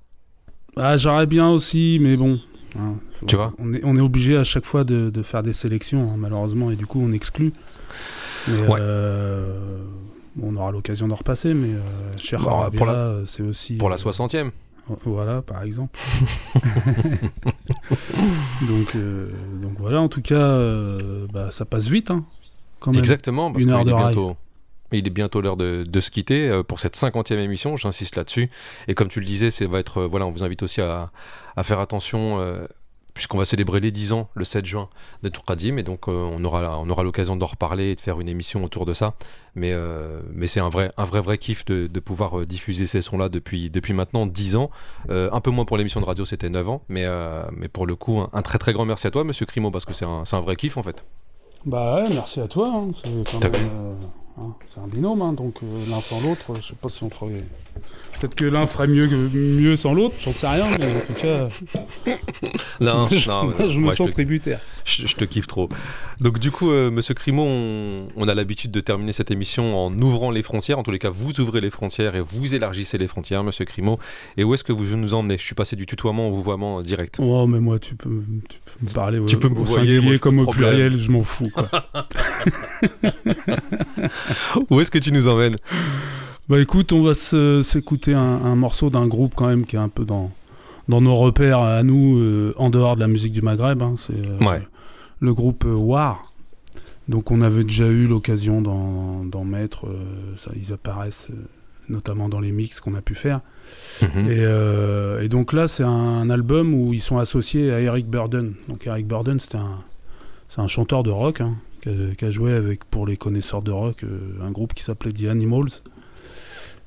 Speaker 2: ah, j'aurais bien aussi, mais bon. hein, faut-
Speaker 1: Tu vois
Speaker 2: on est, on est obligé à chaque fois de, de faire des sélections, hein, malheureusement, et du coup, on exclut. Mais,
Speaker 1: Ouais.
Speaker 2: euh, on aura l'occasion d'en repasser, mais euh, Cher
Speaker 1: Bah,
Speaker 2: Arabia,
Speaker 1: pour la-
Speaker 2: euh, c'est aussi.
Speaker 1: Pour la
Speaker 2: euh,
Speaker 1: 60e.
Speaker 2: Voilà, par exemple. donc, euh, donc voilà, en tout cas, euh, bah, ça passe vite, hein, quand même.
Speaker 1: Exactement, parce
Speaker 2: Une
Speaker 1: qu'il
Speaker 2: heure
Speaker 1: est
Speaker 2: de rail.
Speaker 1: Il est bientôt l'heure de, de se quitter euh, pour cette 50e émission, j'insiste là-dessus. Et comme tu le disais, c'est va être euh, voilà, on vous invite aussi à, à faire attention euh, puisqu'on va célébrer les 10 ans le 7 juin de Tourkadim et donc euh, on aura on aura l'occasion d'en reparler et de faire une émission autour de ça. Mais euh, mais c'est un vrai un vrai vrai kiff de, de pouvoir euh, diffuser ces sons-là depuis depuis maintenant 10 ans. Euh, un peu moins pour l'émission de radio, c'était 9 ans, mais mais pour le coup un, un très très grand merci à toi monsieur Crimo parce que c'est un, un vrai kiff en fait.
Speaker 2: Bah ouais, merci à toi. hein, C'est quand
Speaker 1: T'as
Speaker 2: même,
Speaker 1: vu
Speaker 2: hein, c'est un binôme, hein, donc l'un sans l'autre, je sais pas si on ferait. Peut-être que l'un ferait mieux, que- mieux sans l'autre, j'en sais rien, mais en tout cas,
Speaker 1: Non,
Speaker 2: je,
Speaker 1: non,
Speaker 2: moi, je me
Speaker 1: moi,
Speaker 2: sens
Speaker 1: te-
Speaker 2: tributaire.
Speaker 1: Je, je te kiffe trop. Donc du coup, euh, Monsieur Crimo, on, on a l'habitude de terminer cette émission en ouvrant les frontières. En tous les cas, vous ouvrez les frontières et vous élargissez les frontières, Monsieur Crimo. Et où est-ce que vous nous emmenez Je suis passé du tutoiement au vouvoiement euh, direct.
Speaker 2: Oh, mais moi, tu peux, tu peux me parler au,
Speaker 1: Tu peux me
Speaker 2: au singulier
Speaker 1: moi,
Speaker 2: comme au pluriel, je m'en fous. Quoi.
Speaker 1: Où est-ce que tu nous emmènes?
Speaker 2: Bah écoute, on va s'écouter un, un morceau d'un groupe quand même qui est un peu dans, dans nos repères à nous, euh, en dehors de la musique du Maghreb. hein, c'est euh,
Speaker 1: Ouais.
Speaker 2: le groupe euh, War. Donc on avait déjà eu l'occasion d'en mettre, euh, ça, ils apparaissent notamment dans les mix qu'on a pu faire.
Speaker 1: Mhm.
Speaker 2: Et, euh, et donc là, c'est un album où ils sont associés à Eric Burden. Donc Eric Burden, c'est un, chanteur de rock hein, qui, a, joué avec, pour les connaisseurs de rock, euh, un groupe qui s'appelait The Animals.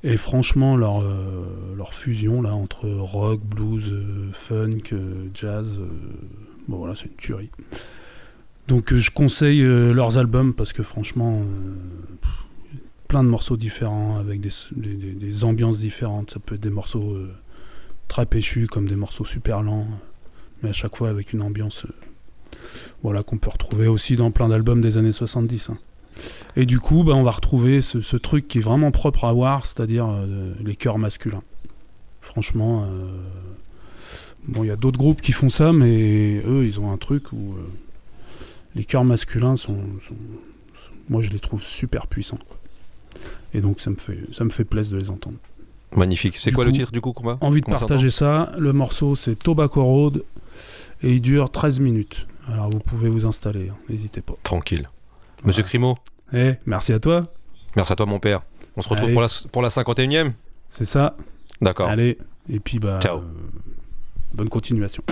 Speaker 2: Et franchement, leur, euh, leur fusion là entre rock, blues, euh, funk, euh, jazz, bon voilà, c'est une tuerie. Donc je conseille leurs albums parce que franchement, plein de morceaux différents avec des, des- ambiances différentes. Ça peut être des morceaux très péchus comme des morceaux super lents, mais à chaque fois avec une ambiance voilà, qu'on peut retrouver aussi dans plein d'albums des années 70. hein. Et du coup, bah, on va retrouver ce, ce truc qui est vraiment propre à War, c'est-à-dire euh, les chœurs masculins. Franchement, euh, bon, il y a d'autres groupes qui font ça, mais eux, ils ont un truc où euh, les chœurs masculins sont, sont- sont- moi, je les trouve super puissants. quoi. Et donc, ça me fait, ça me fait plaisir de les entendre.
Speaker 1: Magnifique. C'est quoi le titre du coup qu'on va
Speaker 2: Envie de partager ça. Le morceau, c'est Tobacco Road et il dure 13 minutes. Alors, vous pouvez vous installer, hein, n'hésitez pas.
Speaker 1: Tranquille. Monsieur Crimo,
Speaker 2: Eh, merci à toi.
Speaker 1: merci à toi mon père. On se retrouve
Speaker 2: Allez.
Speaker 1: pour la, pour la 51e
Speaker 2: C'est ça.
Speaker 1: D'accord.
Speaker 2: Allez, et puis bah.
Speaker 1: Ciao.
Speaker 2: euh, bonne continuation.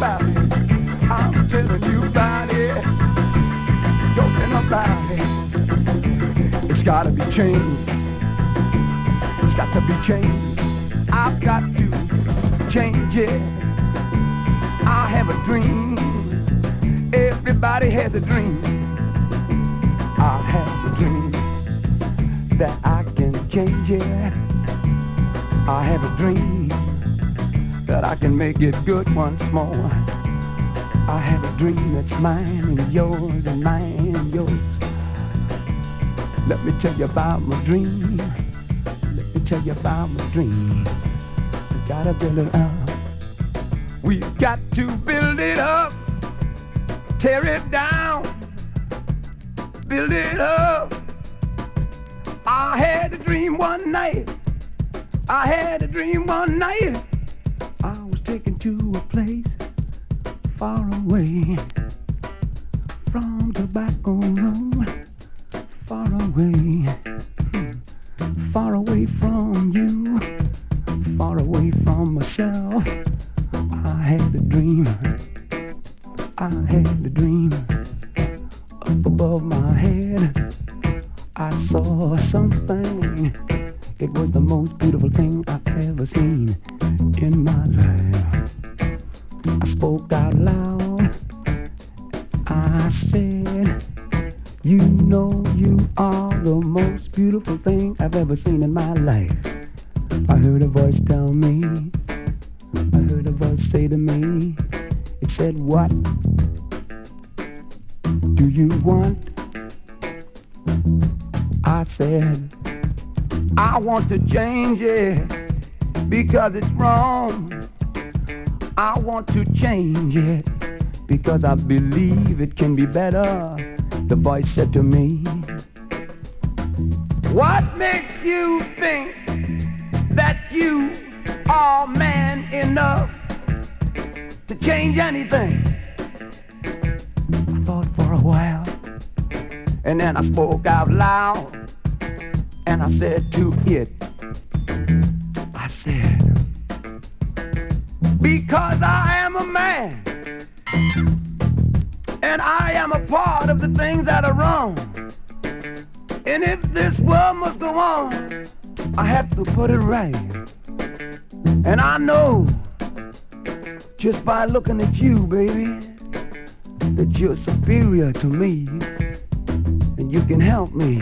Speaker 5: About
Speaker 12: it. I'm telling you about it. Talking about it. It's gotta be changed. It's got to be changed. I've got to change it. I have a dream. Everybody has a dream. I have a dream that I can change it. I have a dream that I can make it good once more. I have a dream that's mine and yours and mine and yours. Let me tell you about my dream. Let me tell you about my dream. We gotta build it up. We've got to build it up. Tear it down. Build it up. I had a dream one night. I had a dream one night. To a place far away from Tobacco Road. Far away, far away from you, far away from myself. I had a dream. I had a dream up above my head. I saw something. It was the most beautiful thing I've ever seen in my life. Spoke out loud. I said, You know you are the most beautiful thing I've ever seen in my life. I heard a voice tell me, I heard a voice say to me, It said, What do you want? I said, I want to change it because it's wrong. I want to change it because I believe it can be better. The voice said to me, What makes you think that you are man enough to change anything? I thought for a while and then I spoke out loud and I said to it, I said, because I am a man and I am a part of the things that are wrong. And if this world must go on, I have to put it right. And I know just by looking at you, baby, that you're superior to me and you can help me.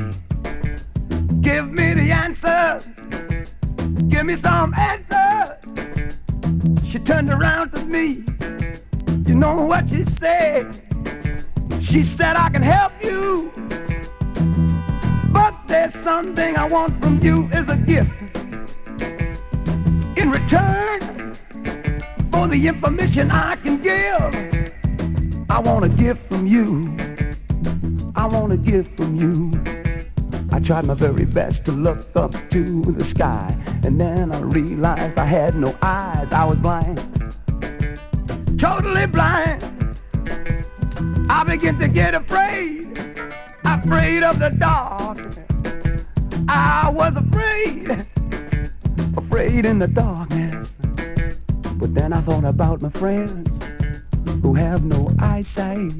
Speaker 12: Give me the answers. Give me some answers. She turned around to me. You know what she said? She said, I can help you. But there's something I want from you as a gift. In return for the information I can give. I want a gift from you. I want a gift from you. I tried my very best to look up to the sky, and then I realized I had no eyes. I was blind, totally blind. I began to get afraid, afraid of the dark. I was afraid, afraid in the darkness. But then I thought about my friends who have no eyesight.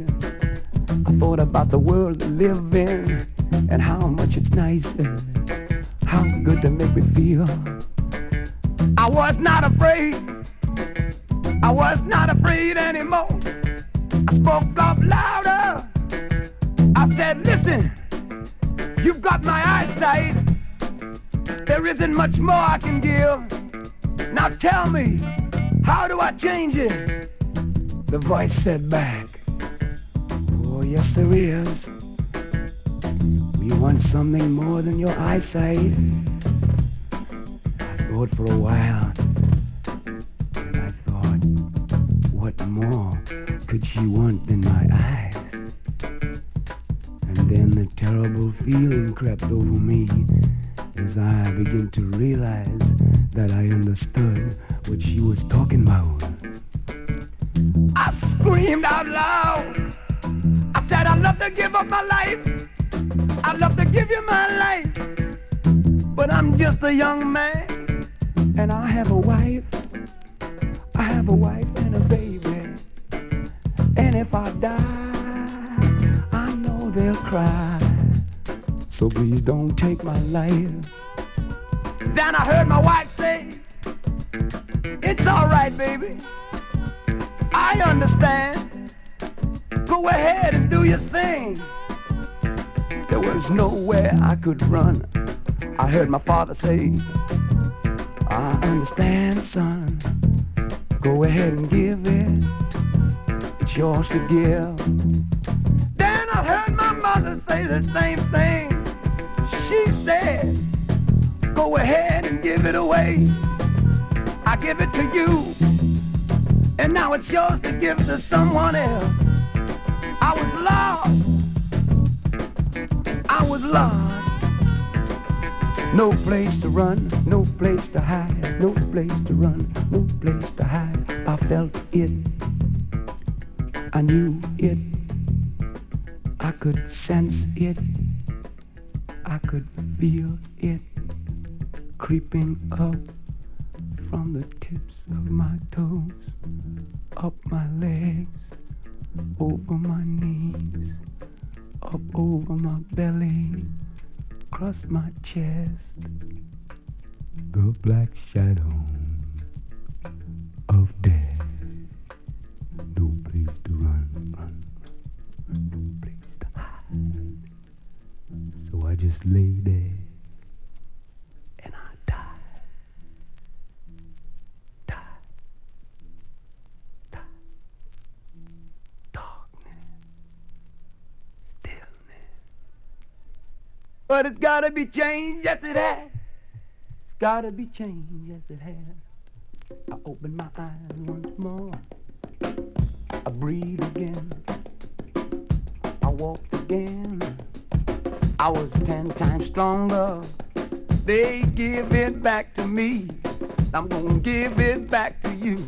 Speaker 12: I thought about the world they live in and how much it's nice how good they make me feel. I was not afraid. I was not afraid anymore. I spoke up louder. I said, listen, you've got my eyesight. There isn't much more I can give. Now tell me, how do I change it? The voice said back, Oh, yes, there is. We want something more than your eyesight. I thought for a while, I thought, what more could she want than my eyes? And then the terrible feeling crept over me as I began to realize that I understood what she was talking about. I screamed out loud. I said, I'd love to give up my life. I'd love to give you my life. But I'm just a young man. And I have a wife. I have a wife and a baby. And if I die, I know they'll cry. So please don't take my life. Then I heard my wife say, It's alright, baby. I understand. Go ahead and do your thing. There was nowhere I could run. I heard my father say, I understand, son. Go ahead and give it. It's yours to give. Then I heard my mother say the same thing. She said, Go ahead and give it away. I give it to you. And now it's yours to give to someone else. I was lost. I was lost. No place to run, no place to hide, no place to run, no place to hide. I felt it. I knew it. I could sense it. I could feel it creeping up from the tips of my toes, up my legs, over my knees, up over my belly, across my chest. The black shadow of death. No place to run, run, run, no place to hide. So I just lay there and I died. Died. Died. Darkness. Stillness. But it's gotta be changed, yes it has. It's gotta be changed, yes it has. I open my eyes once more. I breathe again. I walk again. I was ten times stronger. They give it back to me. I'm gonna give it back to you.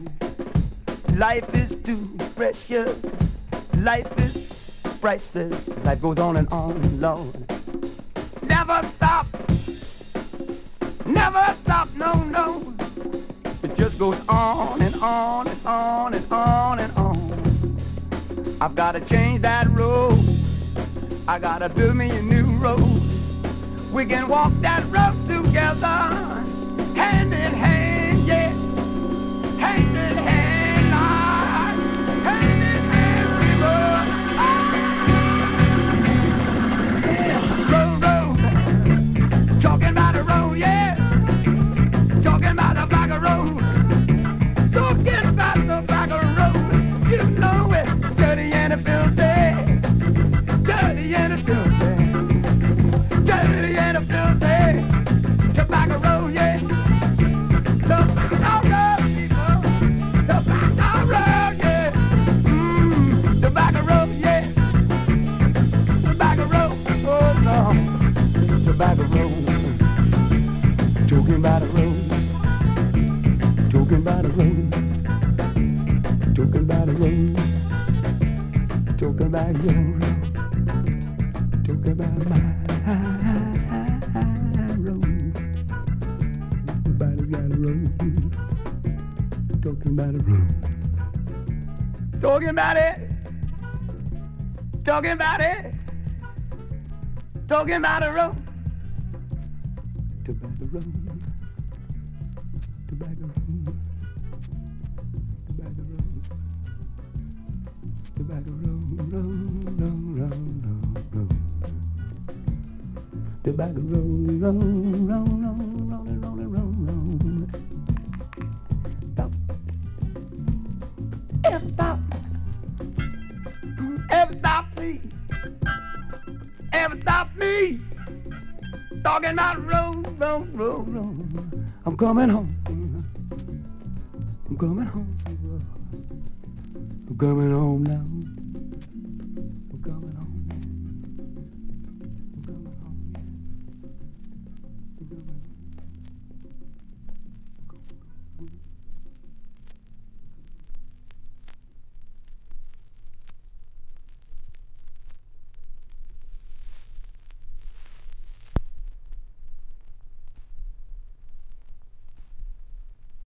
Speaker 12: Life is too precious. Life is priceless. Life goes on and on, Lord. Never stop. Never stop, no, no. It just goes on and on and on and on and on. I've gotta change that road. I gotta build me a new road. We can walk that road together, hand in hand, Talking about it. Talking about a road. Talking about a road. coming home. I'm coming home. I'm coming home now.